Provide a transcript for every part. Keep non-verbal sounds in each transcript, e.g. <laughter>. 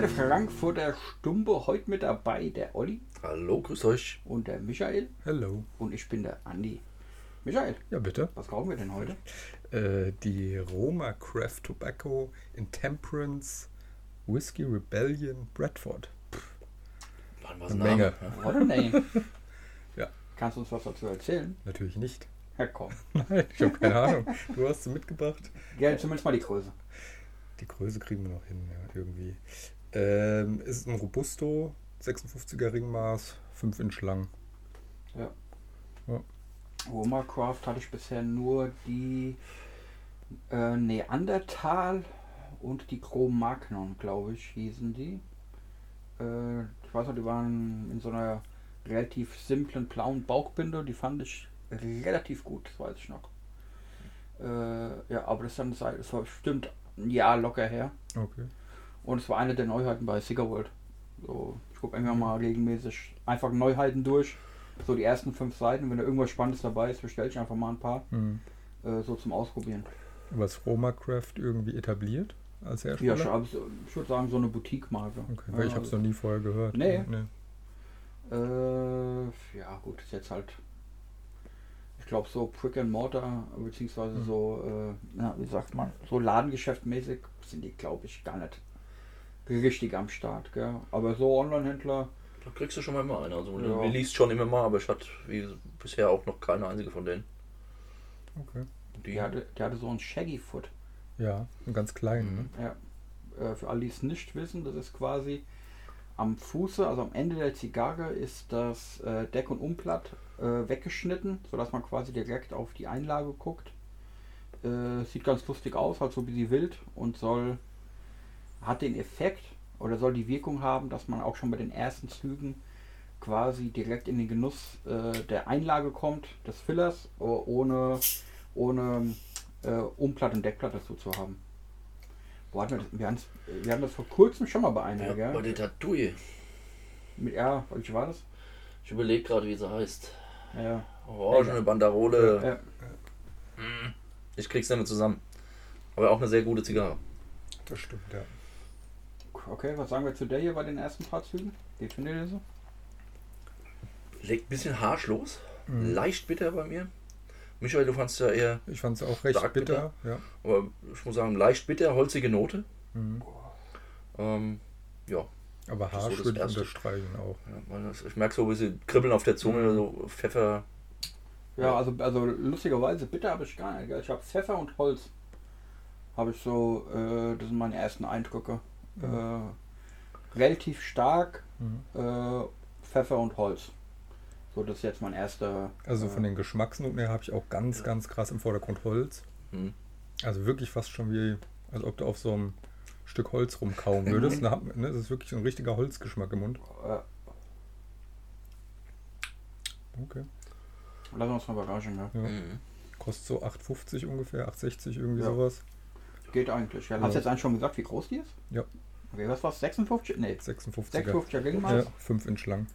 bei der Frankfurter Stumpe. Heute mit dabei der Olli Hallo, grüßt euch. und der Michael. Hello. Und ich bin der Andi. Michael, Ja, bitte. was kaufen wir denn heute? Äh, die Roma Craft Tobacco Intemperance Whiskey Rebellion Bradford. Wann war's Eine Name? Menge. Ja. What a name. <laughs> Ja. Kannst du uns was dazu erzählen? Natürlich nicht. Ja, komm. <laughs> Nein, ich habe keine Ahnung. Du hast sie mitgebracht. Ja, zumindest mal die Größe. Die Größe kriegen wir noch hin, ja, irgendwie. Ähm, ist ein Robusto, 56er Ringmaß, 5 Inch lang. Ja. Ja. Roma Craft hatte ich bisher nur die äh, Neandertal und die Cro-Magnon, glaube ich, hießen die. Äh, ich weiß noch, die waren in so einer relativ simplen blauen Bauchbinde. Die fand ich relativ gut, das weiß ich noch. Äh, ja, aber das, ist dann, das war bestimmt ein Jahr locker her. Okay. Und es war eine der Neuheiten bei Cigar World. So, ich gucke immer mal regelmäßig einfach Neuheiten durch. So die ersten fünf Seiten. Wenn da irgendwas Spannendes dabei ist, bestelle ich einfach mal ein paar. Hm. Äh, so zum Ausprobieren. Was Roma Craft irgendwie etabliert als Hersteller? Ja, also, ich würde sagen, so eine Boutique-Marke. Okay, weil ich habe es noch nie vorher gehört. Nee. nee. Äh, ja, gut, ist jetzt halt. Ich glaube, so Brick and Mortar, beziehungsweise Mhm. so, äh, na, wie sagt man, so Ladengeschäftmäßig sind die, glaube ich, gar nicht richtig am Start. Gell? Aber so Online-Händler, Da kriegst du schon mal immer eine. Also Ja. du liest schon immer mal, aber ich hatte wie bisher auch noch keine einzige von denen. Okay. Die, die hatte, die hatte so ein Shaggy Foot. Ja, ein ganz klein. Mhm. Ne? Ja, äh, für alle, die es nicht wissen, das ist quasi am Fuße, also am Ende der Zigarre, ist das äh, Deck- und Umblatt äh, weggeschnitten, sodass man quasi direkt auf die Einlage guckt. Äh, sieht ganz lustig aus, halt so wie sie wild und soll, hat den Effekt oder soll die Wirkung haben, dass man auch schon bei den ersten Zügen quasi direkt in den Genuss äh, der Einlage kommt, des Fillers, ohne, ohne äh, Umblatt und Deckblatt dazu zu haben. Wo hatten wir, das? Wir, wir hatten das vor kurzem schon mal bei einer, ja, gell? bei der Tattoo. Mit, ja, welche war das? Ich überlege gerade, wie sie heißt. Ja, Orangene Banderole. ja. Ich krieg's nicht mehr zusammen. Aber auch eine sehr gute Zigarre. Das stimmt, ja. Okay, was sagen wir zu der hier bei den ersten paar Zügen? Wie findet ihr so? Legt ein bisschen harsch los. Mhm. Leicht bitter bei mir. Michael, du fandst ja eher, Ich fand es auch recht Stark bitter. Ja. aber ich muss sagen, leicht bitter, holzige Note. Mhm. Ähm, ja, Aber so harsch das würde ich unterstreichen auch. ja ich merke so ein bisschen Kribbeln auf der Zunge, Mhm. so Pfeffer. Ja, also, also lustigerweise, bitter habe ich gar nicht. Ich habe Pfeffer und Holz. Habe ich so, äh, das sind meine ersten Eindrücke. Äh, relativ stark Mhm. äh, Pfeffer und Holz. So, das ist jetzt mein erster. Also äh, von den Geschmacksnoten her habe ich auch ganz, ganz krass im Vordergrund Holz. Hm. Also wirklich fast schon wie, als ob du auf so einem Stück Holz rumkauen <laughs> würdest. Da hat- ne, Das ist wirklich so ein richtiger Holzgeschmack im Mund. Äh, Okay. lassen wir uns mal überraschen. Ja. Ja. Mhm. Kostet so 8,50 ungefähr, 8,60 irgendwie Ja. sowas. Geht eigentlich. Ja. Hast du jetzt eigentlich schon gesagt, wie groß die ist? Ja. Okay, was war's? 56? Nee, 56er. 56er Ringmaß? Ja, 5 Inch lang.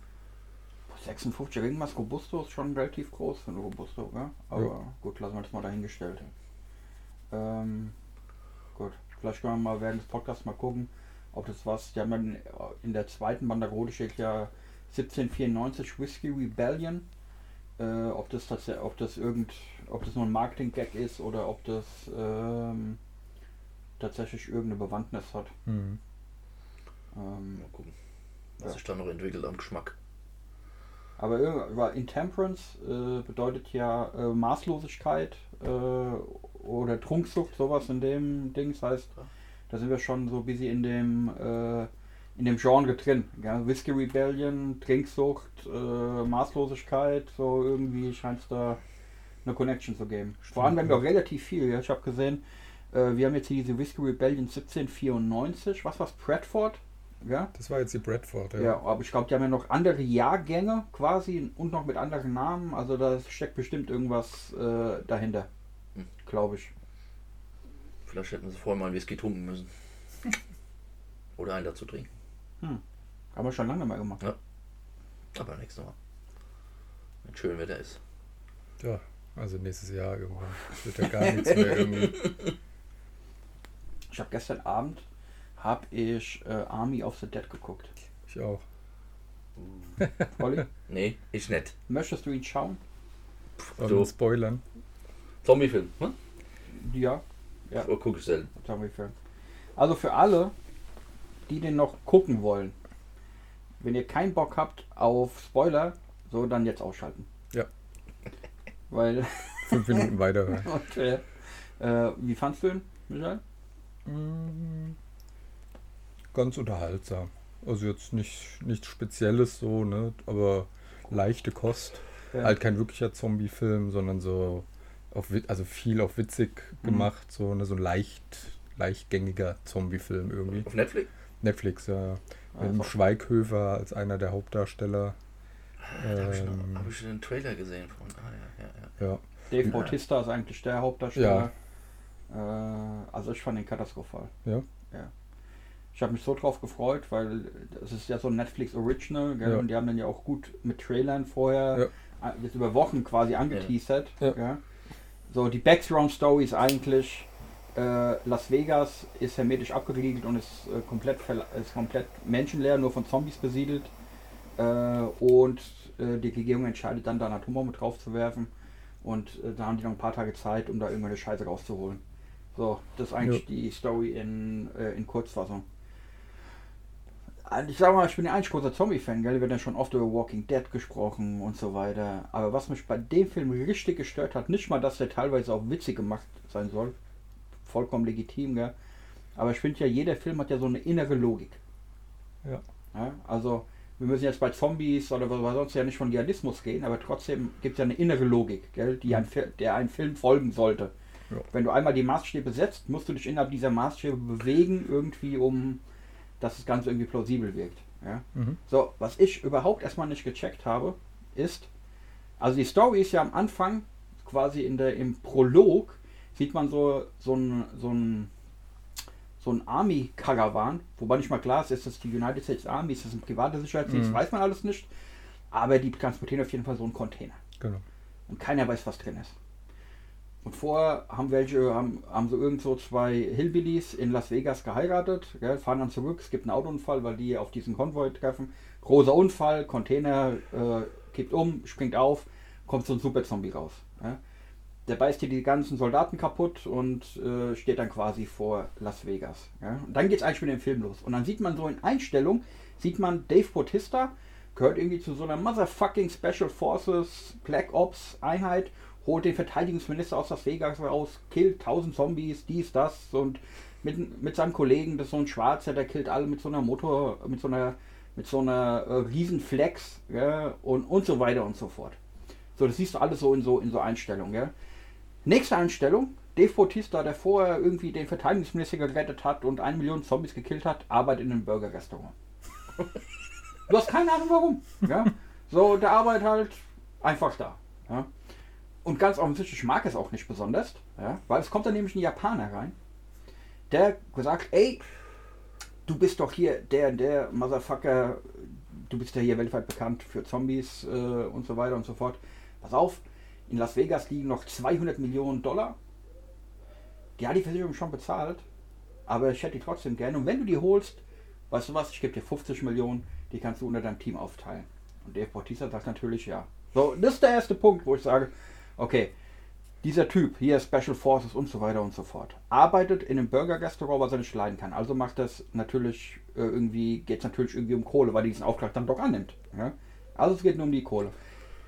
56 Ringmaß Robusto ist schon relativ groß für ein Robusto, gell? Aber Ja. gut, lassen wir das mal dahingestellt. Ähm, gut, vielleicht können wir mal während des Podcasts mal gucken, ob das was. Die haben ja in, in der zweiten Banderole steht ja 1794 Whiskey Rebellion. Äh, ob das tatsächlich, ob das irgend, ob das nur ein Marketing-Gag ist oder ob das ähm, tatsächlich irgendeine Bewandtnis hat. Mhm. Ähm, Mal gucken, was Ja. sich da noch entwickelt am Geschmack. Aber Intemperance äh, bedeutet ja äh, Maßlosigkeit äh, oder Trunksucht, sowas in dem Ding. Das heißt, da sind wir schon so ein bisschen in dem, äh, in dem Genre drin. Ja? Whisky Rebellion, Trinksucht, äh, Maßlosigkeit, so irgendwie scheint es da eine Connection zu geben. Vor allem, wir haben ja auch relativ viel. Ja? Ich habe gesehen, äh, wir haben jetzt hier diese Whisky Rebellion 1794. Was war's? Bradford? Ja? Das war jetzt die Bradford, ja. Ja, aber ich glaube, die haben ja noch andere Jahrgänge quasi und noch mit anderen Namen. Also da steckt bestimmt irgendwas äh, dahinter. Hm. Glaube ich. Vielleicht hätten sie vorher mal einen Whisky trinken müssen. <laughs> Oder einen dazu trinken. Haben wir schon lange mal gemacht. Ja. Aber nächstes Mal. Wenn schön Wetter ist. Ja, also nächstes Jahr irgendwann. Wird ja gar nichts mehr <laughs> irgendwie. Ich habe gestern Abend habe ich äh, Army of the Dead geguckt. Ich auch. Olli, <laughs> Nee, ich nicht. möchtest du ihn schauen? Aber So. Spoilern. Zombiefilm, ne? Ja, Ja. Oh, guck ich selten. Zombie-Film. Also für alle, die den noch gucken wollen, wenn ihr keinen Bock habt auf Spoiler, so dann jetzt ausschalten. Ja. Weil, Fünf Minuten weiter. <laughs> und, äh, wie fandst du ihn, Michael? Mm, Ganz unterhaltsam. Also jetzt nicht nichts Spezielles so, ne? Aber leichte Kost. Ja. Halt kein wirklicher Zombie-Film, sondern so auf also viel auf witzig Mhm. gemacht, so, ne? so ein leicht, leichtgängiger Zombie-Film irgendwie. Auf Netflix? Netflix, ja. Mit dem Also, Schweighöfer als einer der Hauptdarsteller. Da habe ich, noch- Ähm. hab ich einen Trailer gesehen von. Ah, ja, ja, ja. Ja. Dave Ja. Bautista ist eigentlich der Hauptdarsteller. Äh, also ich fand ihn katastrophal. Ja. ja. Ich habe mich so drauf gefreut, weil es ist ja so ein Netflix Original, gell? Ja. und die haben dann ja auch gut mit Trailern vorher Ja. äh, jetzt über Wochen quasi angeteasert. Ja. Ja. So, die Background-Story ist eigentlich, äh, Las Vegas ist hermetisch abgeriegelt und ist, äh, komplett, ist komplett menschenleer, nur von Zombies besiedelt. Äh, und äh, die Regierung entscheidet dann, da eine Atombombe drauf zu werfen. Und äh, da haben die noch ein paar Tage Zeit, um da irgendwelche Scheiße rauszuholen. So, das ist eigentlich Ja. die Story in, äh, in Kurzfassung. Also Ich sag mal, ich bin ja eigentlich großer Zombie-Fan, gell? Wir haben ja schon oft über Walking Dead gesprochen und so weiter. Aber was mich bei dem Film richtig gestört hat, nicht mal, dass der teilweise auch witzig gemacht sein soll, vollkommen legitim, gell? Aber ich finde ja, jeder Film hat ja so eine innere Logik. Ja. Ja, also, wir müssen jetzt bei Zombies oder was sonst ja nicht von Realismus gehen, aber trotzdem gibt es ja eine innere Logik, gell, die ein, Fi- der ein Film folgen sollte. Ja. Wenn du einmal die Maßstäbe setzt, musst du dich innerhalb dieser Maßstäbe bewegen, irgendwie, um dass das Ganze irgendwie plausibel wirkt. Ja? Mhm. So, was ich überhaupt erstmal nicht gecheckt habe, ist, also die Story ist ja am Anfang, quasi in der, im Prolog, sieht man so, so ein, so ein, so ein Army-Karawan, wobei nicht mal klar ist, ist das die United States Army, ist das ein privater Sicherheitsdienst, Mhm. weiß man alles nicht, aber die transportieren auf jeden Fall so einen Container Genau. und keiner weiß, was drin ist. Und vorher haben welche, haben, haben so irgend so zwei Hillbillies in Las Vegas geheiratet, gell, fahren dann zurück, es gibt einen Autounfall, weil die auf diesen Konvoi treffen. Großer Unfall, Container äh, kippt um, springt auf, kommt so ein Super-Zombie raus. Ja. Der beißt hier die ganzen Soldaten kaputt und äh, steht dann quasi vor Las Vegas. Ja. Und dann geht es eigentlich mit dem Film los. Und dann sieht man so in Einstellung, sieht man Dave Bautista, gehört irgendwie zu so einer Motherfucking Special Forces Black Ops Einheit, holt den Verteidigungsminister aus Las Vegas raus, killt tausend Zombies, dies, das und mit, mit seinem Kollegen, das ist so ein Schwarzer, der killt alle mit so einer Motor, mit so einer, mit so einer äh, Riesenflex ja, und, und so weiter und so fort. So, das siehst du alles so in so, in so Einstellungen. Ja. Nächste Einstellung, Dave Bautista, der vorher irgendwie den Verteidigungsminister gerettet hat und eine Million Zombies gekillt hat, arbeitet in einem Burger-Restaurant. du hast keine Ahnung warum. Ja? So, der arbeitet halt einfach da. Ja? Und ganz offensichtlich mag es auch nicht besonders, ja? weil es kommt dann nämlich ein Japaner rein, der gesagt, ey, du bist doch hier der, der Motherfucker, du bist ja hier weltweit bekannt für Zombies äh, und so weiter und so fort. Pass auf, in Las Vegas liegen noch 200 Millionen Dollar. Die hat die Versicherung schon bezahlt, aber ich hätte die trotzdem gerne. Und wenn du die holst, weißt du was, ich gebe dir 50 Millionen, die kannst du unter deinem Team aufteilen. Und Dave Bautista sagt natürlich ja. So, das ist der erste Punkt, wo ich sage, okay, dieser Typ, hier Special Forces und so weiter und so fort, arbeitet in einem Burger-Restaurant, was er nicht leiden kann. Also macht das natürlich äh, irgendwie, geht es natürlich irgendwie um Kohle, weil er diesen Auftrag dann doch annimmt. Ja? Also es geht nur um die Kohle.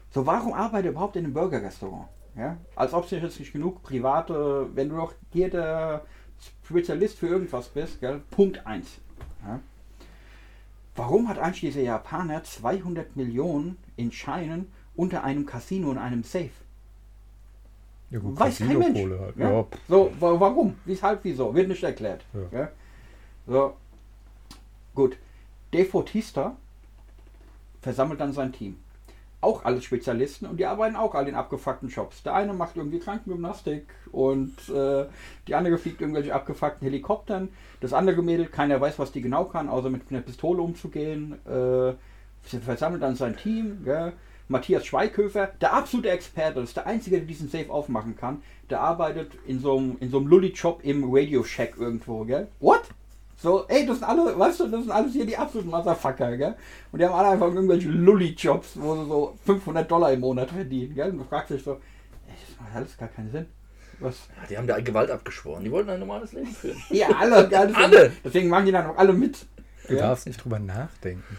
So, warum arbeitet er überhaupt in einem Burger-Restaurant? Ja? Als ob es jetzt nicht genug private, wenn du doch hier der Spezialist für irgendwas bist, gell? Punkt 1. Ja? Warum hat eigentlich dieser Japaner 200 Millionen in Scheinen unter einem Casino in einem Safe? Ja, gut, Weiß kein Mensch. Halt. Ja? Ja, pff, So, wa- warum? Weshalb, wieso? Wird nicht erklärt. Ja. Ja? So, gut. Dave Bautista versammelt dann sein Team. Auch alle Spezialisten und die arbeiten auch alle in abgefuckten Jobs. Der eine macht irgendwie Krankengymnastik und äh, die andere fliegt irgendwelche abgefuckten Helikoptern. Das andere Mädel, keiner weiß, was die genau kann, außer mit einer Pistole umzugehen. Äh, versammelt dann sein Team. Gell? Matthias Schweighöfer, der absolute Experte, das ist der Einzige, der diesen Safe aufmachen kann. Der arbeitet in so einem, in so einem Lulli-Job im Radio Shack irgendwo, gell? What? So, ey, das sind alle, weißt du, das sind alles hier die absoluten Motherfucker, gell? Und die haben alle einfach irgendwelche Lulli-Jobs, wo sie so 500 Dollar im Monat verdienen, gell? Und du fragst dich so, ey, das macht alles gar keinen Sinn. Was? Ja, die haben da Gewalt abgeschworen. Die wollten ein normales Leben führen. Ja, alle, gell? <laughs> Deswegen, Alle. Deswegen machen die dann auch alle mit. Du Ja. darfst nicht drüber nachdenken.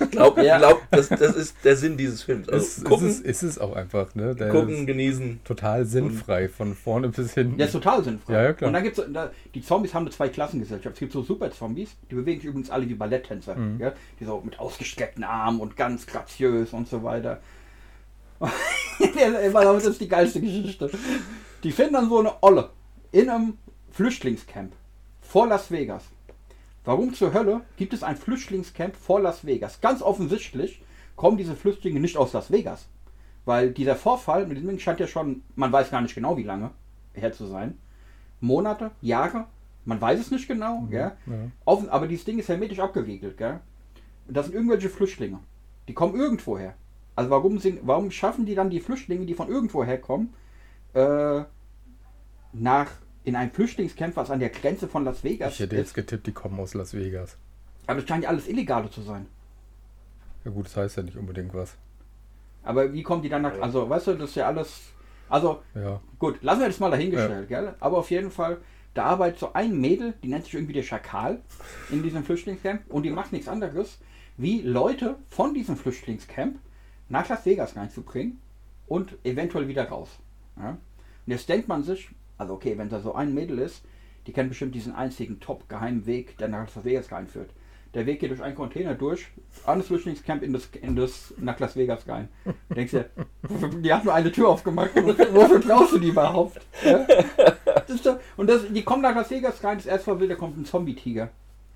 Ich glaube, Ja. glaub, das, das ist der Sinn dieses Films. Also es, gucken, ist, es, ist es auch einfach, ne? Der gucken, ist genießen. total sinnfrei, von vorne bis hinten. Der ist total sinnfrei. Ja, ja, klar. Und dann gibt's so- da, die Zombies haben eine Zweiklassengesellschaft. Es gibt so Super-Zombies, die bewegen sich übrigens alle wie Balletttänzer. Mhm. Ja? Die so mit ausgestreckten Armen und ganz graziös und so weiter. <laughs> das ist die geilste Geschichte. Die finden dann so eine Olle in einem Flüchtlingscamp vor Las Vegas. Warum zur Hölle gibt es ein Flüchtlingscamp vor Las Vegas? Ganz offensichtlich kommen diese Flüchtlinge nicht aus Las Vegas. Weil dieser Vorfall mit dem scheint ja schon, man weiß gar nicht genau wie lange her zu sein. Monate, Jahre, man weiß es nicht genau, gell? ja. Offen, aber dieses Ding ist hermetisch abgeriegelt, gell? Das sind irgendwelche Flüchtlinge. Die kommen irgendwoher. Also warum, sind, warum schaffen die dann die Flüchtlinge, die von irgendwoher kommen, äh, nach in ein Flüchtlingscamp, was an der Grenze von Las Vegas Ich hätte ist? jetzt getippt, die kommen aus Las Vegas. Aber es scheint ja alles Illegale zu sein. Ja gut, das heißt ja nicht unbedingt was. Aber wie kommen die dann nach. Also, weißt du, das ist ja alles. Also, Ja. gut, lassen wir das mal dahingestellt, gell? Aber auf jeden Fall, da arbeitet so ein Mädel, die nennt sich irgendwie der Schakal in diesem Flüchtlingscamp und die macht nichts anderes, wie Leute von diesem Flüchtlingscamp nach Las Vegas reinzubringen und eventuell wieder raus. Ja? Und jetzt denkt man sich, also okay, wenn da so ein Mädel ist, die kennt bestimmt diesen einzigen top-geheimen Weg, der nach Las Vegas reinführt. Der Weg geht durch einen Container durch, an das Flüchtlingscamp in das, in das nach Las Vegas rein. Du <laughs> denkst dir, die hat nur eine Tür aufgemacht. Wofür, wofür brauchst du die überhaupt? Ja? Das ist doch, und das, die kommen nach Las Vegas rein, das erste Mal will, da kommt ein Zombie-Tiger.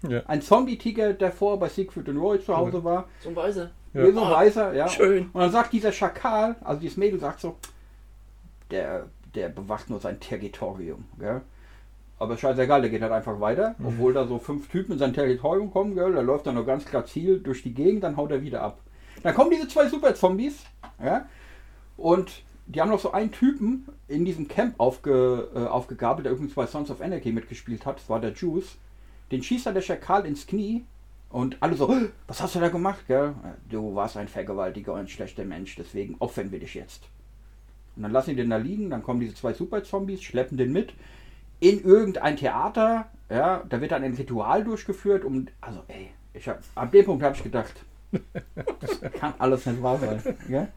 Ja. Ein Zombie-Tiger, der vorher bei Siegfried und Roy zu Hause war. So ein Weiße. Ja. So weißer, ja. Schön. Und dann sagt dieser Schakal, also dieses Mädel sagt so, der, der bewacht nur sein Territorium, gell? Aber scheißegal, der geht halt einfach weiter, obwohl da so fünf Typen in sein Territorium kommen, gell? Da läuft er nur ganz klar Ziel durch die Gegend, dann haut er wieder ab. Dann kommen diese zwei Super-Zombies, ja? Und die haben noch so einen Typen in diesem Camp aufge, äh, aufgegabelt, der übrigens bei Sons of Anarchy mitgespielt hat, das war der Juice. Den schießt dann der Schakal ins Knie und alle so, "Äh, was hast du da gemacht? Gell? Du warst ein Vergewaltiger und ein schlechter Mensch, deswegen opfern wir dich jetzt. Und dann lassen die den da liegen, dann kommen diese zwei Super-Zombies, schleppen den mit in irgendein Theater. Ja, da wird dann ein Ritual durchgeführt, um. Also, ey, ich hab, ab dem Punkt habe ich gedacht, das kann alles nicht wahr sein. Gell?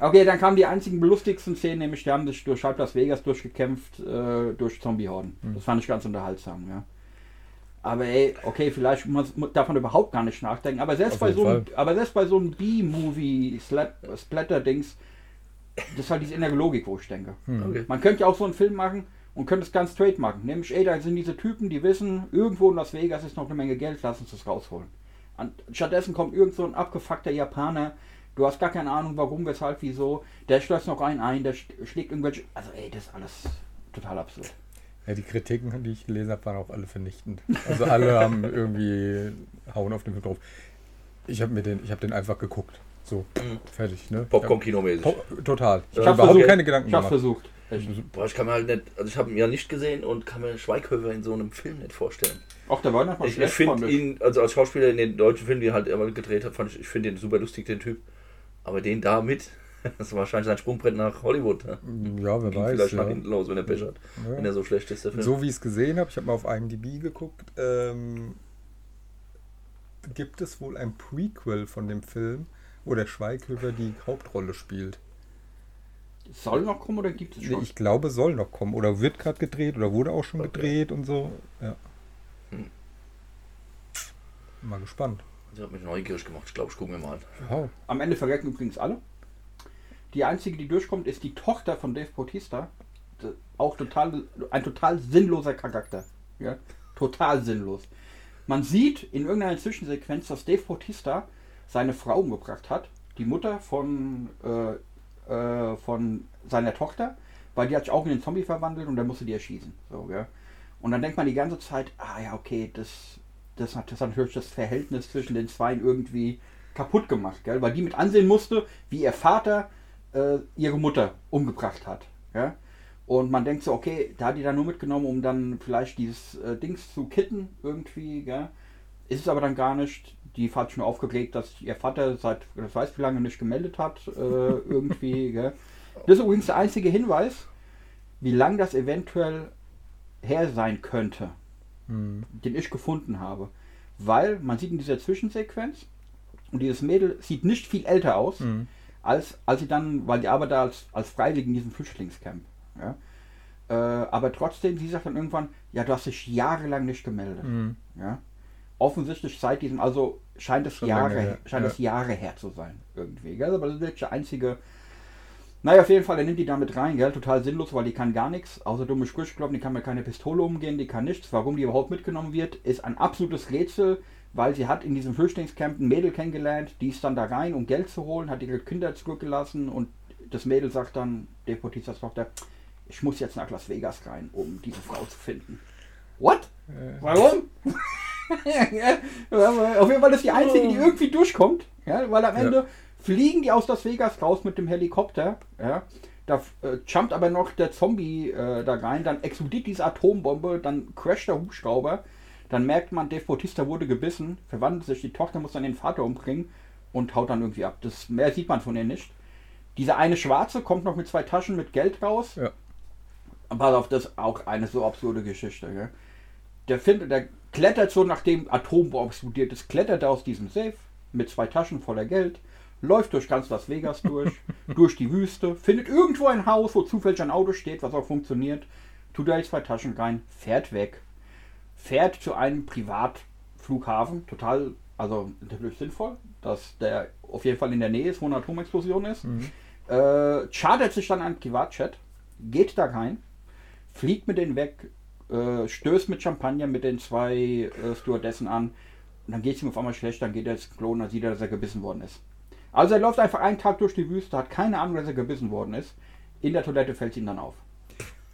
Okay, dann kamen die einzigen belustigsten Szenen, nämlich die haben sich durch halb Las Vegas durchgekämpft, äh, durch Zombie-Horden. Das fand ich ganz unterhaltsam, ja. Aber ey, okay, vielleicht muss, man überhaupt gar nicht nachdenken. Aber selbst Auf bei so einem, aber selbst bei so einem B-Movie, Slap- Splatter-Dings, das ist halt diese innere Logik, wo ich denke. Okay. Man könnte ja auch so einen Film machen und könnte es ganz straight machen. Nämlich, ey, da sind diese Typen, die wissen, irgendwo in Las Vegas ist noch eine Menge Geld, lass uns das rausholen. Und stattdessen kommt irgend so ein abgefuckter Japaner, du hast gar keine Ahnung, warum, weshalb, wieso, der schleust noch einen ein, der sch- schlägt irgendwelche. Also, ey, das ist alles total absurd. Ja, die Kritiken, die ich gelesen habe, waren auch alle vernichtend. Also alle haben irgendwie hauen auf den Film drauf. Ich habe mir den, ich habe den einfach geguckt. So, Mhm. fertig, ne? Popcorn-Kinomäßig. Po total. Ich habe überhaupt versucht. keine Gedanken Ich hab's gemacht. versucht. Echt. Boah, ich kann mir halt nicht, also ich habe ihn ja nicht gesehen und kann mir Schweighöfer in so einem Film nicht vorstellen. Auch der war noch mal Ich, ich finde ich. ihn, also als Schauspieler in den deutschen Filmen, die er halt immer gedreht hat, fand ich, ich finde den super lustig, den Typ. Aber den da mit, <laughs> das ist wahrscheinlich sein Sprungbrett nach Hollywood. Ne? Ja, wer Ging weiß. vielleicht nach Ja. hinten los, wenn er Pech hat. Ja. Wenn er so schlecht ist, der Film. So wie ich es gesehen habe, ich habe mal auf IMDb geguckt, ähm, gibt es wohl ein Prequel von dem Film, wo der Schweighöfer die Hauptrolle spielt. Soll noch kommen oder gibt es Nee, schon? Ich glaube, soll noch kommen. Oder wird gerade gedreht oder wurde auch schon Okay. gedreht und so. Ja. Hm. Mal gespannt. Das hat mich neugierig gemacht. Ich glaube, ich gucke mir mal an. Ja. Am Ende verrecken übrigens alle. Die einzige, die durchkommt, ist die Tochter von Dave Bautista. Auch total, ein total sinnloser Charakter. Ja? Total sinnlos. Man sieht in irgendeiner Zwischensequenz, dass Dave Bautista seine Frau umgebracht hat. Die Mutter von, äh, äh, von seiner Tochter, weil die hat sich auch in den Zombie verwandelt und dann musste die erschießen. So, ja? Und dann denkt man die ganze Zeit, ah ja, okay, das, das, hat, das hat natürlich das Verhältnis zwischen den Zweien irgendwie kaputt gemacht, gell? weil die mit ansehen musste, wie ihr Vater äh, ihre Mutter umgebracht hat. Ja? Und man denkt so, okay, da hat die dann nur mitgenommen, um dann vielleicht dieses äh, Dings zu kitten irgendwie, gell? Ist es aber dann gar nicht. Die hat schon aufgeregt, dass ihr Vater seit, das weiß wie lange nicht gemeldet hat, äh, <laughs> irgendwie, gell? Das ist übrigens der einzige Hinweis, wie lang das eventuell her sein könnte, Hm. den ich gefunden habe. Weil man sieht in dieser Zwischensequenz, und dieses Mädel sieht nicht viel älter aus, Hm. als, als sie dann, weil die arbeitet als, als Freiwillige in diesem Flüchtlingscamp. Ja? Äh, aber trotzdem, sie sagt dann irgendwann, ja, du hast dich jahrelang nicht gemeldet. Hm. Ja? Offensichtlich seit diesem, also scheint es Schon Jahre, lange her, scheint ja. es Jahre her zu sein, irgendwie. Gell? Aber das ist wirklich der einzige. Naja, auf jeden Fall, er nimmt die damit rein, gell? Total sinnlos, weil die kann gar nichts, außer dumme Sprüche kloppen, die kann mit keine Pistole umgehen, die kann nichts. Warum die überhaupt mitgenommen wird, ist ein absolutes Rätsel, weil sie hat in diesem Flüchtlingscamp ein Mädel kennengelernt, die ist dann da rein, um Geld zu holen, hat ihre Kinder zurückgelassen und das Mädel sagt dann, der Tochter, ich muss jetzt nach Las Vegas rein, um diese Frau zu finden. What? Äh, Warum? <laughs> ja, auf jeden Fall ist die einzige, die irgendwie durchkommt. Ja, weil am Ja. Ende fliegen die aus Las Vegas raus mit dem Helikopter. Ja, da äh, jumpt aber noch der Zombie äh, da rein, dann explodiert diese Atombombe, dann crasht der Hubschrauber. Dann merkt man, Dave Bautista wurde gebissen, verwandelt sich, die Tochter muss dann den Vater umbringen und haut dann irgendwie ab. Das mehr sieht man von ihr nicht. Dieser eine Schwarze kommt noch mit zwei Taschen mit Geld raus. Ja. Pass auf, das ist auch eine so absurde Geschichte. Gell? Der, findet, der klettert so, nachdem Atombombe explodiert ist, klettert er aus diesem Safe mit zwei Taschen voller Geld, läuft durch ganz Las Vegas durch, <laughs> durch die Wüste, findet irgendwo ein Haus, wo zufällig ein Auto steht, was auch funktioniert, tut da die zwei Taschen rein, fährt weg, fährt zu einem Privatflughafen, total, also natürlich sinnvoll, dass der auf jeden Fall in der Nähe ist, wo eine Atomexplosion ist, äh, chartert sich dann ein Privatjet, geht da rein, fliegt mit denen weg, äh, stößt mit Champagner mit den zwei äh, Stewardessen an und dann geht es ihm auf einmal schlecht, dann geht er ins Klo und dann sieht er, dass er gebissen worden ist. Also er läuft einfach einen Tag durch die Wüste, hat keine Ahnung, dass er gebissen worden ist. In der Toilette fällt es ihm dann auf.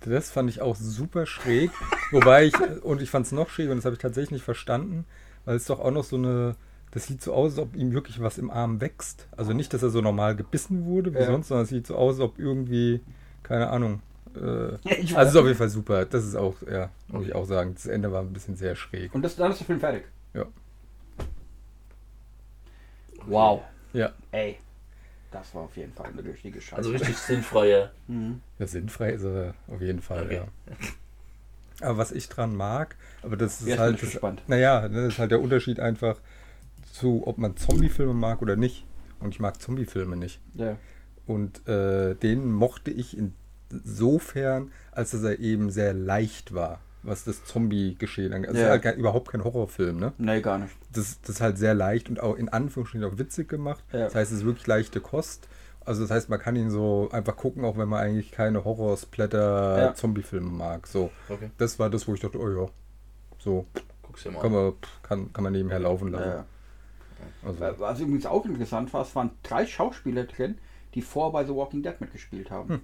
Das fand ich auch super schräg. <laughs> Wobei ich, und ich fand es noch schräg und das habe ich tatsächlich nicht verstanden, weil es doch auch noch so eine, das sieht so aus, als ob ihm wirklich was im Arm wächst. Also nicht, dass er so normal gebissen wurde wie Ja. sonst, sondern es sieht so aus, als ob irgendwie, keine Ahnung. Äh, also ist auf jeden Fall super. Das ist auch, ja, muss ich auch sagen. Das Ende war ein bisschen sehr schräg. Und das, dann ist der Film fertig. Ja. Wow. Ja. Ey. Das war auf jeden Fall eine richtige Scheiße. Also richtig sinnfreier. Mhm. Ja, sinnfrei ist er auf jeden Fall, Okay. ja. Aber was ich dran mag, aber das ist bin halt. ich Das, gespannt. naja, ne, das ist halt der Unterschied einfach zu, ob man Zombie-Filme mag oder nicht. Und ich mag Zombie-Filme nicht. Ja. Und äh, den mochte ich insofern, als dass er eben sehr leicht war, was das Zombie-Geschehen angeht. Also Ja. halt kein, überhaupt kein Horrorfilm, ne? Nee, gar nicht. Das, das ist halt sehr leicht und auch in Anführungsstrichen auch witzig gemacht. Ja. Das heißt, es ist wirklich leichte Kost. Also das heißt, man kann ihn so einfach gucken, auch wenn man eigentlich keine Ja. Horror-Splatter-Zombie-Filme mag. So, Okay, das war das, wo ich dachte, oh ja, so guck's dir mal kann an. man, kann, kann man nebenher laufen lassen. Ja. Also, Was übrigens auch interessant war, es waren drei Schauspieler drin, die vorher bei The Walking Dead mitgespielt haben. Hm.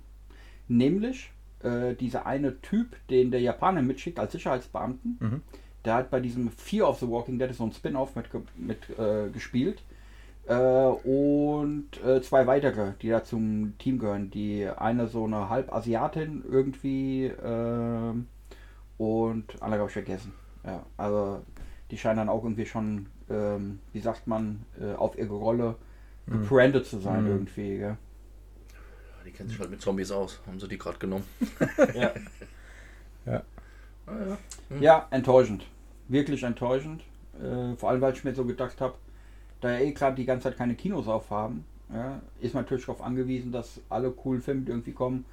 Nämlich äh, dieser eine Typ, den der Japaner mitschickt als Sicherheitsbeamten, Mhm. der hat bei diesem Fear of the Walking Dead, so ein Spin-off, mit, mit äh, gespielt. Äh, und äh, zwei weitere, die da zum Team gehören. Die eine so eine Halbasiatin irgendwie ähm, und andere habe ich vergessen. Ja, also die scheinen dann auch irgendwie schon, ähm, wie sagt man, äh, auf ihre Rolle Mhm. gebrandet zu sein Mhm. irgendwie. Gell? Die kennen sich halt mit Zombies aus. Haben sie die gerade genommen. <laughs> Ja. ja. Ah, ja. Ja, enttäuschend. Wirklich enttäuschend. Äh, vor allem, weil ich mir so gedacht habe, da ja eh gerade die ganze Zeit keine Kinos aufhaben, ja, ist man natürlich darauf angewiesen, dass alle coolen Filme, irgendwie kommen,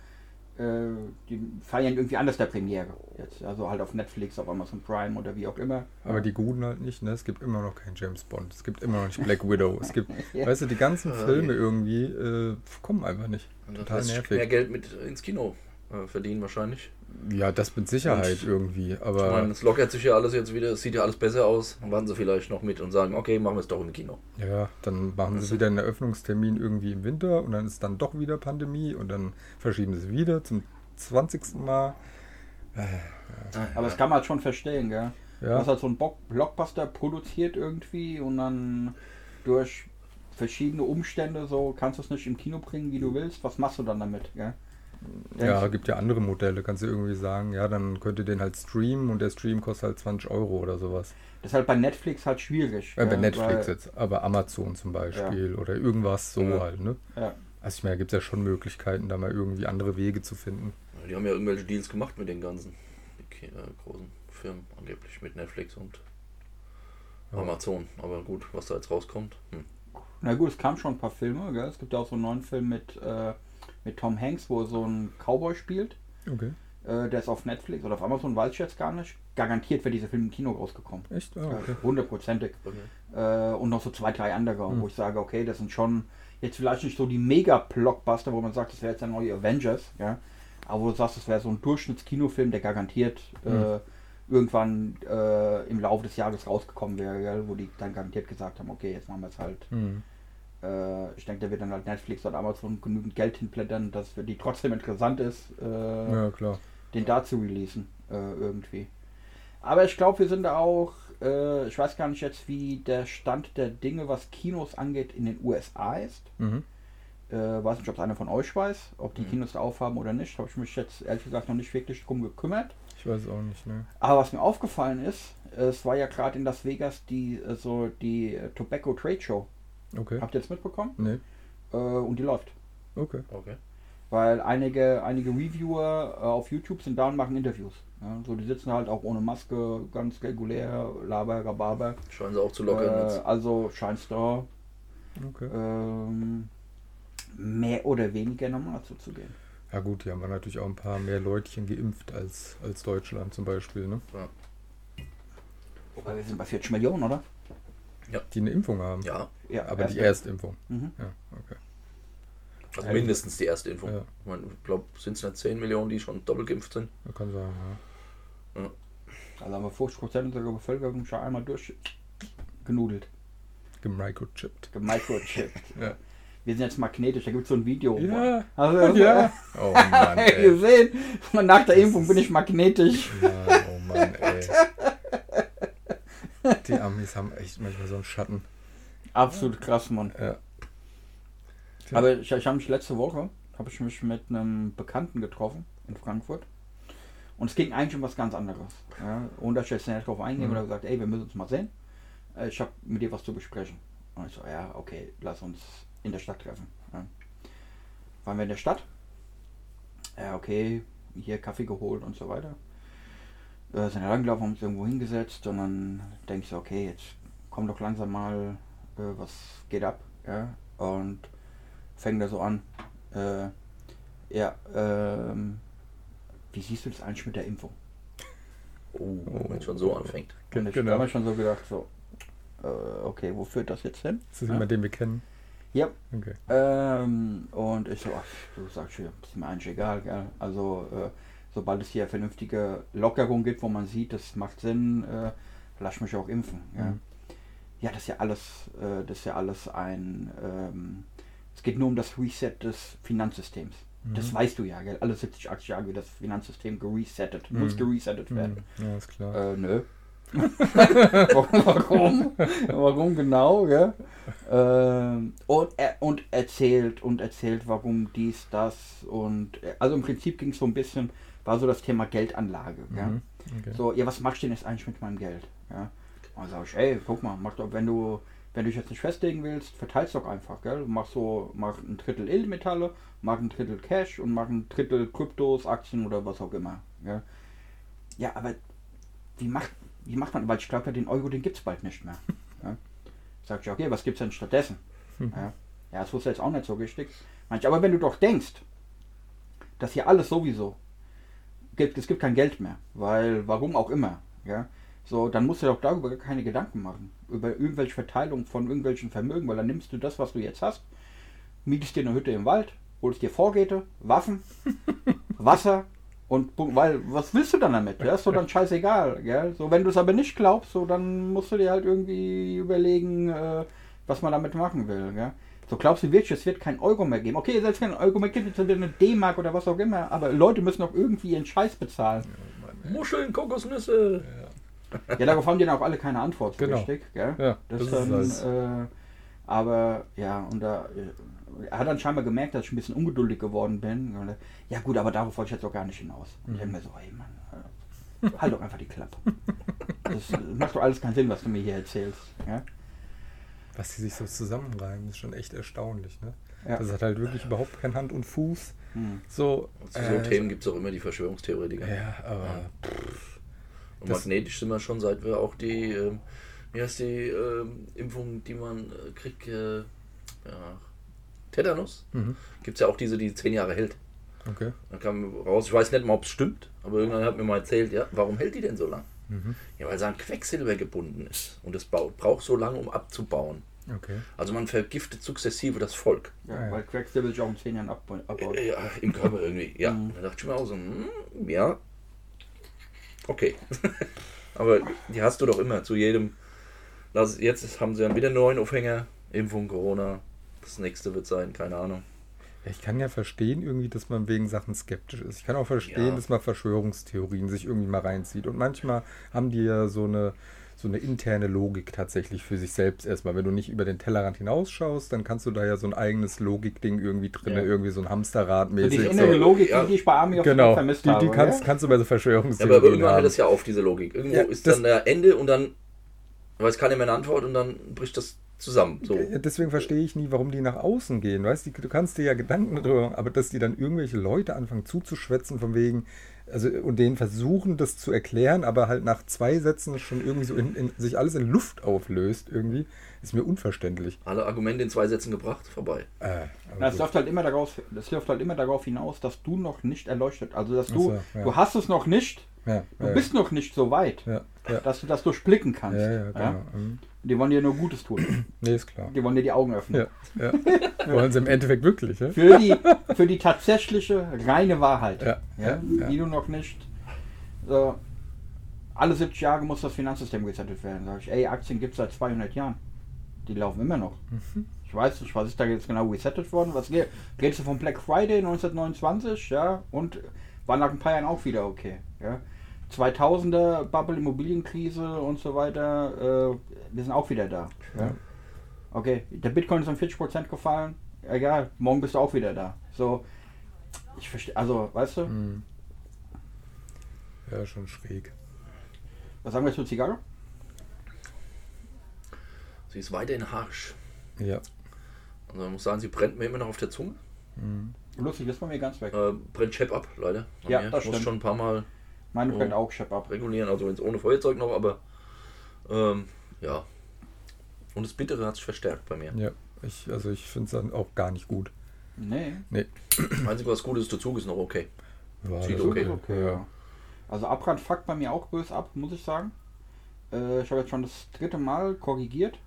äh, die feiern irgendwie anders der Premiere. Jetzt. Also halt auf Netflix, auf Amazon Prime oder wie auch immer. Aber die Guten halt nicht, ne? Es gibt immer noch keinen James Bond. Es gibt immer noch nicht Black Widow. Es gibt, <laughs> Ja. weißt du, die ganzen Filme irgendwie äh, kommen einfach nicht. Und das Total nervig. mehr Geld mit ins Kino äh, verdienen wahrscheinlich. Ja, das mit Sicherheit Und- irgendwie. Ich Aber meine, es lockert sich ja alles jetzt wieder, es sieht ja alles besser aus. Dann warten sie vielleicht noch mit und sagen, okay, machen wir es doch im Kino. ja, dann machen Das- sie wieder einen Eröffnungstermin irgendwie im Winter und dann ist dann doch wieder Pandemie und dann verschieben sie es wieder zum 20. Mal. Aber das kann man halt schon verstehen, gell? Du Ja, hast halt so einen Blockbuster produziert irgendwie und dann durch verschiedene Umstände so kannst du es nicht im Kino bringen, wie du willst. Was machst du dann damit, gell? Ja, gibt ja andere Modelle. Kannst du irgendwie sagen, ja, dann könnt ihr den halt streamen und der Stream kostet halt 20 Euro oder sowas. Das ist halt bei Netflix halt schwierig. Ja, bei Netflix jetzt, aber Amazon zum Beispiel oder irgendwas so Ja. halt, ne? Ja. Also ich meine, da gibt es ja schon Möglichkeiten, da mal irgendwie andere Wege zu finden. Die haben ja irgendwelche Deals gemacht mit den ganzen äh, großen Firmen, angeblich mit Netflix und Ja. Amazon. Aber gut, was da jetzt rauskommt. Hm. Na gut, es kamen schon ein paar Filme. Gell? Es gibt ja auch so einen neuen Film mit, äh, mit Tom Hanks, wo er so einen Cowboy spielt. Okay. Äh, der ist auf Netflix oder auf Amazon, weiß ich jetzt gar nicht. Garantiert wäre dieser Film im Kino rausgekommen. Echt? Ah, Ja, okay. Hundertprozentig. Okay. Äh, und noch so zwei, drei andere, Hm. wo ich sage, okay, das sind schon jetzt vielleicht nicht so die Mega-Blockbuster, wo man sagt, das wäre jetzt der neue Avengers, ja. Aber wo du sagst, das wäre so ein Durchschnittskinofilm, der garantiert äh, Hm. irgendwann äh, im Laufe des Jahres rausgekommen wäre, wo die dann garantiert gesagt haben, okay, jetzt machen wir es halt. Hm. Äh, ich denke, da wird dann halt Netflix oder Amazon genügend Geld hinblättern, dass für die trotzdem interessant ist, äh, Ja, klar. den da zu releasen, äh, irgendwie. Aber ich glaube, wir sind da auch, äh, ich weiß gar nicht jetzt, wie der Stand der Dinge, was Kinos angeht, in den USA ist. Mhm. Äh, weiß nicht, ob es einer von euch weiß, ob die Mhm. Kinos da aufhaben oder nicht. Habe ich mich jetzt ehrlich gesagt noch nicht wirklich drum gekümmert. Ich weiß es auch nicht, ne? Aber was mir aufgefallen ist, es war ja gerade in Las Vegas die äh, so die Tobacco Trade Show. Okay. Habt ihr das mitbekommen? Nee. Äh, und die läuft. Okay. Okay. Weil einige, einige Reviewer äh, auf YouTube sind da und machen Interviews. Ja, so, die sitzen halt auch ohne Maske, ganz regulär, laber, rababer. Scheinen sie auch zu lockern Äh, jetzt. also scheint es da Okay. ähm, mehr oder weniger normal zuzugehen. Ja gut, die haben wir natürlich auch ein paar mehr Leutchen geimpft als, als Deutschland zum Beispiel, ne? Wobei wir sind bei 40 Millionen, oder? Die eine Impfung haben. Ja, Ja, Aber die erste. Erstimpfung. Mhm. Ja, okay. also Ja, mindestens die erste Impfung. Ja. Ich, mein, ich glaube, sind es nicht 10 Millionen, die schon doppelt geimpft sind? Man kann sagen, ja. Also haben wir 50% unserer Bevölkerung schon einmal durchgenudelt, Gemicrochipped. gemicrochippt. <laughs> Ja. Wir sind jetzt magnetisch, da gibt es so ein Video. Ja. Also, Ja. <laughs> Oh Mann, ey. gesehen? Nach der Impfung bin ich magnetisch. Mann, oh Mann, ey. Die Amis haben echt manchmal so einen Schatten. Absolut krass, Mann. Ja. Aber ich, ich habe mich letzte Woche, habe ich mich mit einem Bekannten getroffen in Frankfurt. Und es ging eigentlich um was ganz anderes. Ja, und da ich jetzt nicht drauf eingehe, Mhm. und er gesagt, ey, wir müssen uns mal sehen. Äh, Ich habe mit dir was zu besprechen. Und ich so, ja, okay, lass uns in der Stadt treffen. Ja. Waren wir in der Stadt? Ja, okay, hier Kaffee geholt und so weiter. Äh, sind herangelaufen, haben uns irgendwo hingesetzt und dann denke ich so, okay, jetzt komm doch langsam mal, äh, was geht ab? Ja, und fängt er so an. Äh, ja, ähm, wie siehst du das eigentlich mit der Impfung? Oh, wenn es schon so anfängt. Und ich Genau. habe mir schon so gedacht, so, äh, okay, wo führt das jetzt hin? Ist das Ja. jemand, den wir kennen? Ja, Okay. Ähm, und ich so, ach, du sagst schon, ist mir eigentlich egal, gell? Also, äh, sobald es hier vernünftige Lockerung gibt, wo man sieht, das macht Sinn, äh, lass mich auch impfen. Ja, Mhm. ja das ist ja alles, äh, das ist ja alles ein, ähm, es geht nur um das Reset des Finanzsystems. Das Mhm. weißt du ja, gell? Alle 70, 80 Jahre wird das Finanzsystem geresettet, muss Mhm. geresettet werden. Hm, Ja, ist klar. Äh, nö. <laughs> Warum? Warum genau, gell? Ähm, und, er, und erzählt und erzählt, warum dies, das und äh, also im Prinzip ging es so ein bisschen, war so das Thema Geldanlage. Ja? Mhm. Okay. So, ja, was machst du denn jetzt eigentlich mit meinem Geld? Ja? Und dann sag ich, ey, guck mal, mach doch, wenn du, wenn du dich jetzt nicht festlegen willst, verteilst doch einfach, gell? Mach so, mach ein Drittel Edelmetalle, mach ein Drittel Cash und mach ein Drittel Kryptos, Aktien oder was auch immer. Ja, ja aber wie macht, wie macht man, weil ich glaube ja, den Euro, den gibt es bald nicht mehr. <laughs> Ja? Sag ich, okay, was gibt es denn stattdessen? Ja, ja, das wusste jetzt auch nicht so richtig. Manch, aber wenn du doch denkst, dass hier alles sowieso gibt, es gibt kein Geld mehr, weil warum auch immer, ja, so, dann musst du doch darüber keine Gedanken machen, über irgendwelche Verteilung von irgendwelchen Vermögen, weil dann nimmst du das, was du jetzt hast, mietest dir eine Hütte im Wald, holst dir Vorräte, Waffen, <laughs> Wasser und weil was willst du dann damit? Ja, ist so dann scheißegal, gell? So, wenn du es aber nicht glaubst, so dann musst du dir halt irgendwie überlegen, äh, was man damit machen will, gell? So glaubst du wirklich, es wird kein Euro mehr geben. Okay, selbst wenn ein Euro mehr gibt, jetzt wird eine D-Mark oder was auch immer, aber Leute müssen doch irgendwie ihren Scheiß bezahlen. Muscheln, Kokosnüsse. Ja, darauf haben die dann auch alle keine Antwort so Genau. richtig, gell? Ja, Das, das, dann, ist äh, aber ja, und da, äh, er hat dann scheinbar gemerkt, dass ich ein bisschen ungeduldig geworden bin. Ja gut, aber darauf wollte ich jetzt auch gar nicht hinaus. Und ich denke mir so, ey Mann, äh, halt doch einfach die Klappe. <laughs> Das äh, macht doch alles keinen Sinn, was du mir hier erzählst. Ja? Was die sich so zusammenreimen, ist schon echt erstaunlich, ne? Ja. Das hat halt wirklich überhaupt kein Hand und Fuß. Hm. So, Zu so äh, Themen gibt es auch immer die Verschwörungstheoretiker. Ja, aber Und das- magnetisch sind wir schon, seit wir auch die, ähm, wie heißt die ähm, Impfung, die man äh, kriegt, äh, ja, Tetanus? mhm. Gibt es ja auch diese, die zehn Jahre hält. okay. Dann kam raus, ich weiß nicht mal, ob es stimmt, aber irgendwann hat mir mal erzählt, ja, warum hält die denn so lang? Mhm. Ja, weil sie an Quecksilber gebunden ist und es baut, braucht so lange, um abzubauen. Okay. Also man vergiftet sukzessive das Volk. Ja, Ah, ja. Weil Quecksilber sich auch in zehn Jahren abbaut. abbaut. Ja, im Körper irgendwie. Ja, Mhm. da dachte ich mir auch so, hm, ja, okay. <laughs> Aber die hast du doch immer zu jedem. Lass, jetzt haben sie dann wieder einen neuen Aufhänger. Impfung, Corona. Das nächste wird sein, keine Ahnung. Ja, ich kann ja verstehen irgendwie, dass man wegen Sachen skeptisch ist. Ich kann auch verstehen, Ja. dass man Verschwörungstheorien sich irgendwie mal reinzieht. Und manchmal haben die ja so eine, so eine interne Logik tatsächlich für sich selbst erstmal. Wenn du nicht über den Tellerrand hinausschaust, dann kannst du da ja so ein eigenes Logikding irgendwie drin, Ja. irgendwie so ein Hamsterrad So mäßig. so. innere Logik, ja. die ich bei Army Genau, vermisst die, habe. die kannst, ja? kannst du bei so Ja, Verschwörungstheorien aber irgendwann haben. hört es ja auf, diese Logik. Irgendwo Ja, ist das- dann der Ende und dann weiß keiner mehr eine Antwort und dann bricht das zusammen. So. Ja, Deswegen verstehe ich nie, warum die nach außen gehen. Weißt du, du kannst dir ja Gedanken darüber, aber dass die dann irgendwelche Leute anfangen zuzuschwätzen, von wegen, also und denen versuchen, das zu erklären, aber halt nach zwei Sätzen schon irgendwie so in, in, sich alles in Luft auflöst, irgendwie, ist mir unverständlich. Alle Argumente in zwei Sätzen gebracht, vorbei. Äh, Na, es läuft halt immer daraus, das läuft halt immer darauf hinaus, dass du noch nicht erleuchtet, also dass du, so, ja. du hast es noch nicht, ja, du ja, bist noch nicht so weit, ja, ja, dass du das durchblicken kannst. ja, ja, genau. Mhm. Die wollen dir nur Gutes tun. <clears throat> Nee, ist klar. Die wollen dir die Augen öffnen. Ja, ja. <laughs> Wollen sie im Endeffekt wirklich, ja? Für, die, für die tatsächliche, reine Wahrheit. Ja, ja. Die du noch nicht. So, alle 70 Jahre muss das Finanzsystem gesettet werden. Sag ich, ey, Aktien gibt es seit 200 Jahren. Die laufen immer noch. Mhm. Ich weiß nicht, was ist da jetzt genau resettet worden. Was geht? Redest du vom Black Friday 1929, ja? Und war nach ein paar Jahren auch wieder okay. Ja? 2000er Bubble, Immobilienkrise und so weiter. Äh, wir sind auch wieder da. Ja? Okay, der Bitcoin ist um 40% gefallen. Egal, morgen bist du auch wieder da. So, ich verstehe, also, weißt du, Mhm. Ja, schon schräg. was sagen wir zur Zigarre? Sie ist weiterhin harsch. Ja. Also man muss sagen, sie brennt mir immer noch auf der Zunge. Mhm. Lustig, ist bei mir ganz weg. Äh, brennt Chap ab, leider. Bei Ja, mir. das ich muss schon ein paar Mal Meine brennt auch Chef ab. regulieren, also jetzt ohne Feuerzeug noch, aber ähm, ja. Und das Bittere hat sich verstärkt bei mir. Ja. Ich, also ich finde es dann auch gar nicht gut. Nee, Nee. Das Einzige, was gut ist, der Zug ist noch okay. Ja, Sieht das ist okay. okay, ja. Also Abbrand fuckt bei mir auch böse ab, muss ich sagen. Äh, ich habe jetzt schon das dritte Mal korrigiert.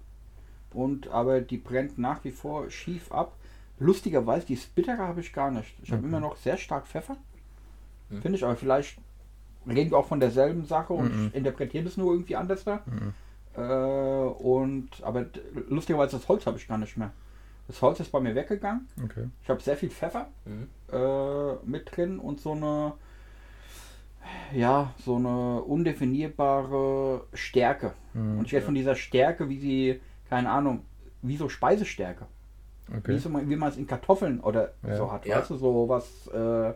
Und aber die brennt nach wie vor schief ab. Lustigerweise, die Spittere habe ich gar nicht. Ich habe Okay. immer noch sehr stark Pfeffer. Mhm. Finde ich, aber vielleicht reden wir auch von derselben Sache und Mhm. ich interpretiere das nur irgendwie anders da. Mhm. Äh, und aber lustigerweise das Holz habe ich gar nicht mehr. Das Holz ist bei mir weggegangen. Okay. Ich habe sehr viel Pfeffer Mhm. äh, mit drin und so eine ja, so eine undefinierbare Stärke. Mhm. Und ich werde von dieser Stärke, wie sie, keine Ahnung, wie so Speisestärke. Wie, Okay. so, wie man es in Kartoffeln oder Ja. so hat. Ja. Weißt du, so was, äh,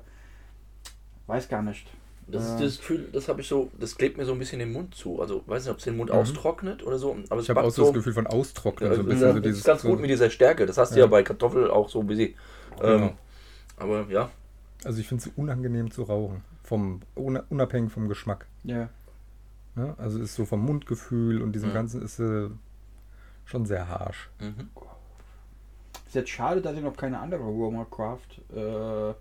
weiß gar nicht. Das ist Äh. das Gefühl, das habe ich so, das klebt mir so ein bisschen im Mund zu. Also weiß nicht, ob es den Mund Mhm. austrocknet oder so, aber Ich habe auch so das Gefühl von Austrocknen. Ja, so ein das bisschen so ist dieses, ganz so, gut mit dieser Stärke. Das hast du ja, Ja. bei Kartoffel auch so ein bisschen. Ähm, Genau. Aber ja, Also ich finde es unangenehm zu rauchen. Vom, una- unabhängig vom Geschmack. Ja. Ne? Also ist so vom Mundgefühl und diesem Mhm. Ganzen ist äh, schon sehr harsch. mhm. Ist jetzt schade, dass ich noch keine andere Roma Craft, äh,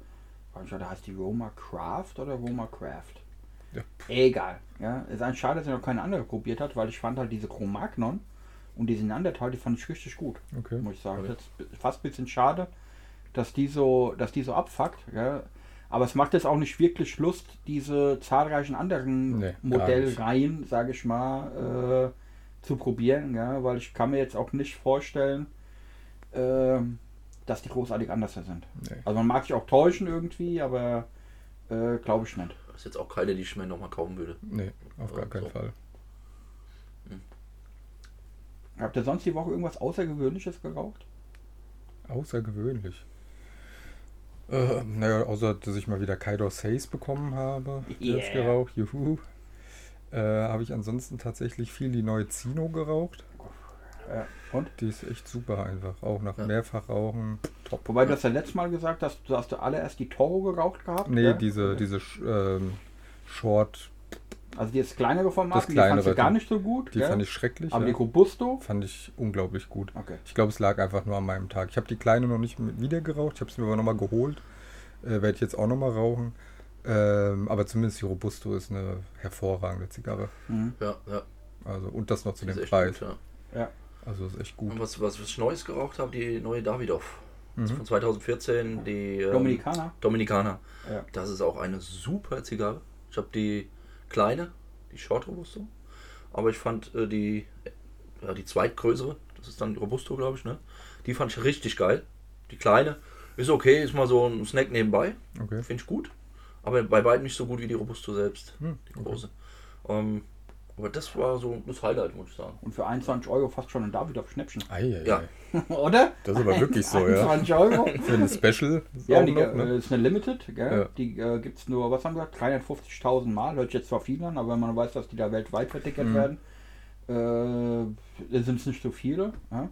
weiß nicht, heißt die Roma Craft oder Roma Craft? Ja. Egal. Ja, ist ein Schade, dass ich noch keine andere probiert hat, weil ich fand halt diese Chromagnon und diese Neandertal, die fand ich richtig gut, Okay. muss ich sagen. Okay. Jetzt fast ein bisschen schade, dass die so, dass die so abfuckt. Ja. Aber es macht jetzt auch nicht wirklich Lust, diese zahlreichen anderen Nee, Modellreihen, sage ich mal, äh, zu probieren, ja, weil ich kann mir jetzt auch nicht vorstellen, ähm, dass die großartig anders sind. Nee. Also man mag sich auch täuschen irgendwie, aber äh, glaube ich nicht. das ist jetzt auch keine, die ich mir nochmal kaufen würde. Nee, auf gar So. keinen Fall. Habt ihr sonst die Woche irgendwas Außergewöhnliches geraucht? Außergewöhnlich. Äh, naja, außer dass ich mal wieder Kaido Says bekommen habe. <laughs> Jetzt Yeah. geraucht, juhu. Äh, habe ich ansonsten tatsächlich viel die neue Zino geraucht. Ja. Und? Die ist echt super einfach. Auch nach Ja. Mehrfachrauchen. Top. Wobei du das ja letztes Mal gesagt hast, du hast du allererst die Toro geraucht gehabt. Nee, ja? diese, diese Sch- ähm, Short, Also die ist kleinere Format, Das die fandst du kleinere, gar die- nicht so gut. die gell? fand ich schrecklich. Aber ja. die Robusto. fand ich unglaublich gut. Okay. Ich glaube, es lag einfach nur an meinem Tag. Ich habe die kleine noch nicht mit- wieder geraucht. Ich habe es mir aber nochmal geholt. Äh, Werde ich jetzt auch nochmal rauchen. Ähm, aber zumindest die Robusto ist eine hervorragende Zigarre. Mhm. Ja, ja. Also, und das noch zu die dem Preis. gut, ja. Ja. Also ist echt gut. Und was, was, was ich Neues geraucht habe, die neue Davidoff. Mhm. Von 2014, die ähm, Dominikaner. Dominikaner. Ja. Das ist auch eine super Zigarre. Ich habe die kleine, die Short Robusto. Aber ich fand äh, die, ja, die zweitgrößere, das ist dann die Robusto, glaube ich, ne? Die fand ich richtig geil. Die kleine ist okay, ist mal so ein Snack nebenbei. Okay. Finde ich gut. Aber bei beiden nicht so gut wie die Robusto selbst. Hm, Die große. Ähm, aber das war so das Highlight, muss ich sagen. Und für 21 Euro fast schon ein Davidoff Schnäppchen. Eieiei. Ja. Oder? Das ist aber wirklich so, ja. 21 Euro. Für ein Special Ja, die noch, äh, ne? ist eine Limited, gell? Ja. Die äh, gibt es nur, was haben wir gesagt, 350.000 Mal. Hört sich jetzt zwar viel an, aber wenn man weiß, dass die da weltweit vertickert Mhm. werden, äh, sind es nicht so viele. Ja?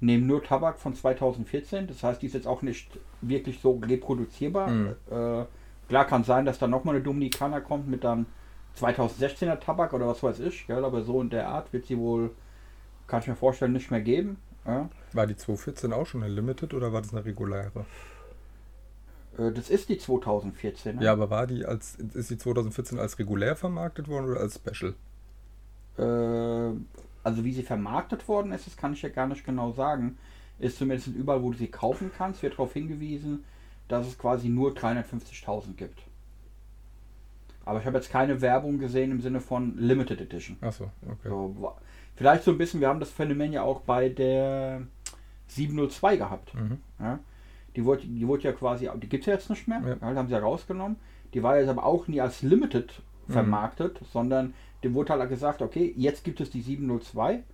Nehmen nur Tabak von 2014, das heißt, die ist jetzt auch nicht wirklich so reproduzierbar. Mhm. Äh, klar kann sein, dass da nochmal eine Dominikaner kommt mit dann 2016er Tabak oder was weiß ich, gell? aber so in der Art wird sie wohl, kann ich mir vorstellen, nicht mehr geben. Ja? War die 214 auch schon eine Limited oder war das eine reguläre? Äh, das ist die 2014. Ja, aber war die als ist die 2014 als regulär vermarktet worden oder als Special? Äh, also wie sie vermarktet worden ist, das kann ich ja gar nicht genau sagen. Ist zumindest überall, wo du sie kaufen kannst, wird darauf hingewiesen, dass es quasi nur 350.000 gibt. Aber ich habe jetzt keine Werbung gesehen im Sinne von Limited Edition. Achso, okay. So, vielleicht so ein bisschen, wir haben das Phänomen ja auch bei der 702 gehabt. Mhm. Ja? Die, wurde, die wurde ja quasi, die gibt es ja jetzt nicht mehr, Ja. ja. die haben sie ja rausgenommen. Die war jetzt aber auch nie als Limited Mhm. vermarktet, sondern dem wurde halt gesagt, okay, jetzt gibt es die 702,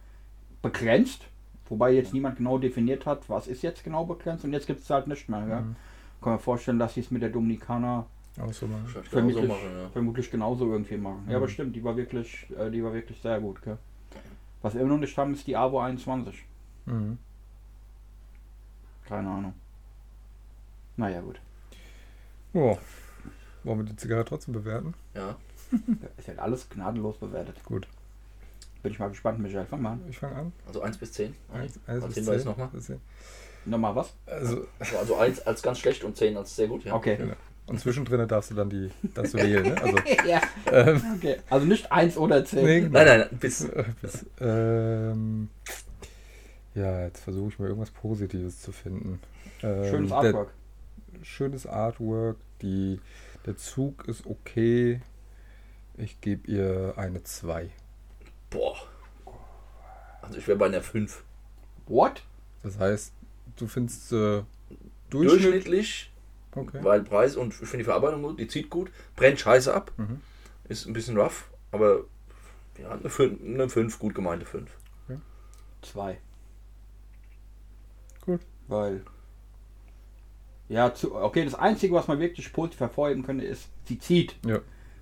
begrenzt, wobei jetzt niemand genau definiert hat, was ist jetzt genau begrenzt und jetzt gibt es halt nicht mehr. Ja? Mhm. Kann man vorstellen, dass sie es mit der Dominikaner Auch so mal. Wahrscheinlich genauso vermutlich, machen, ja. vermutlich genauso irgendwie machen. Ja, Mhm. aber stimmt, die war wirklich, äh, die war wirklich sehr gut. Gell? Was wir immer noch nicht haben, ist die AVO 21. Mhm. Keine Ahnung. Naja, gut. Ja. Wollen wir die Zigarre trotzdem bewerten? Ja. <laughs> Ist ja alles gnadenlos bewertet. Gut. Bin ich mal gespannt, Michael. Fang mal an. Ich fange an. Also 1 bis 10. Eins, eins als bis Hinweis zehn. nochmal. Bis zehn. Nochmal was? Also, Also 1 als ganz schlecht und 10 als sehr gut. Ja. Okay. genau. Und zwischendrin darfst du dann die, darfst du wählen, ne? Also, <laughs> ja. ähm, Okay. Also nicht 1 oder 10. nee, genau. Nein, nein, nein, bis. Äh, bis, ähm, ja, jetzt versuche ich mal irgendwas Positives zu finden. Ähm, Schönes der- Artwork. schönes Artwork. Die, der Zug ist okay. Ich gebe ihr eine 2. Boah. Also ich wäre bei einer 5. What? Das heißt, du findest äh, Durchschnitt. Durchschnittlich, Okay. weil Preis und ich finde die Verarbeitung gut, die zieht gut, brennt scheiße ab, Mhm. ist ein bisschen rough, aber ja, eine 5, eine 5 gut gemeinte 5. 2. Gut. Weil. Ja, zu, okay, das Einzige, was man wirklich positiv hervorheben könnte, ist, sie zieht. Ja.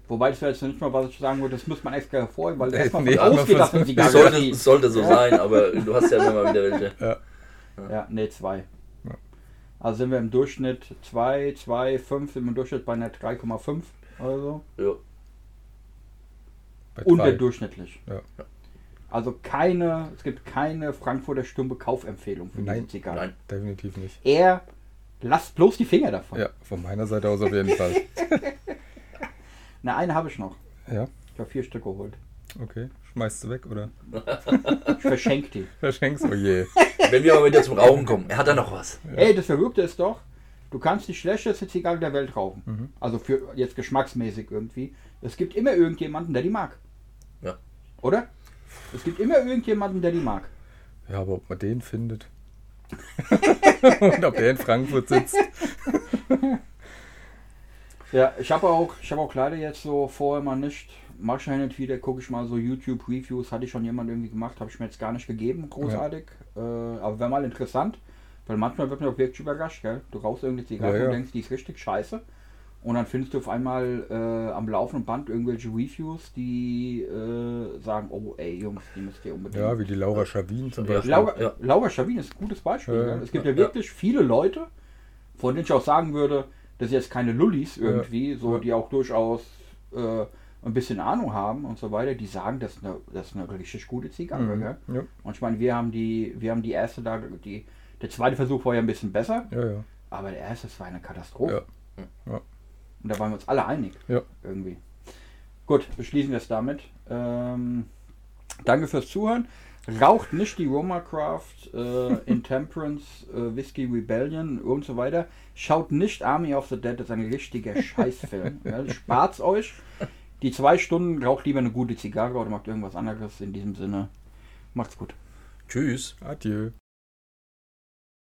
Wobei das wäre jetzt nicht mal, was ich sagen würde, das muss man extra hervorheben, weil Nee, erstmal nee, ausgeht, dass man sie Es gar sollte, nicht sollte so Ja. sein, aber du hast ja immer mal wieder welche. Ja. Ja, nee, 2. Also sind wir im Durchschnitt 2, 2, 5, sind wir im Durchschnitt bei einer 3,5 oder so. Ja. Unterdurchschnittlich. Ja. Also keine, es gibt keine Frankfurter Stumpe Kaufempfehlung für Nein. diese Zigarre. Nein. Definitiv nicht. Er lasst bloß die Finger davon. Ja, von meiner Seite aus auf jeden Fall. <laughs> Na, eine habe ich noch. Ja, Ich habe vier Stück geholt. okay. Schmeißt du weg oder Ich verschenke die. verschenkst? Oh je. Wenn wir aber wieder zum Rauchen kommen, er hat da noch was. Ey, das Verrückte ist doch, du kannst die schlechteste Zigarre der Welt rauchen. Mhm. Also für jetzt geschmacksmäßig irgendwie. Es gibt immer irgendjemanden, der die mag. Ja. Oder? Es gibt immer irgendjemanden, der die mag. Ja, aber ob man den findet. <laughs> Und ob der in Frankfurt sitzt. Ja, ich habe auch, ich habe auch leider jetzt so vorher mal nicht, mach ich ja hin und wieder, gucke ich mal so YouTube-Reviews, hatte ich schon jemand irgendwie gemacht, habe ich mir jetzt gar nicht gegeben, großartig. Äh, aber wäre mal interessant, Weil manchmal wird man auch wirklich überrascht, gell? Du rauchst irgendeine Zigarre Ja, ja. und denkst, die ist richtig scheiße. Und dann findest du auf einmal äh, am laufenden Band irgendwelche Reviews, die äh, sagen, oh ey Jungs, die müsst ihr unbedingt. Ja, wie die Laura Schavin zum Ja. Beispiel. Laura, Ja. Laura Schavin ist ein gutes Beispiel. Ja? Es gibt ja, ja. wirklich viele Leute, von denen ich auch sagen würde, das sind jetzt keine Lullis irgendwie, so Ja. die auch durchaus äh, ein bisschen Ahnung haben und so weiter, die sagen, das ist eine, das ist eine richtig gute Zigarre. Mhm. Ja, Und ich meine, wir haben die, wir haben die erste da, die, der zweite Versuch war ja ein bisschen besser, ja, ja. aber der erste, das war eine Katastrophe. Ja. Und da waren wir uns alle einig. Ja. Irgendwie. Gut, beschließen wir es damit. Ähm, danke fürs Zuhören. Raucht nicht die Roma Craft, äh, <laughs> Intemperance, äh, Whiskey Rebellion und so weiter. Schaut nicht Army of the Dead, das ist ein richtiger Scheißfilm. ja, spart's euch. Die zwei Stunden raucht lieber eine gute Zigarre oder macht irgendwas anderes. In diesem Sinne, macht's gut. Tschüss. Adieu.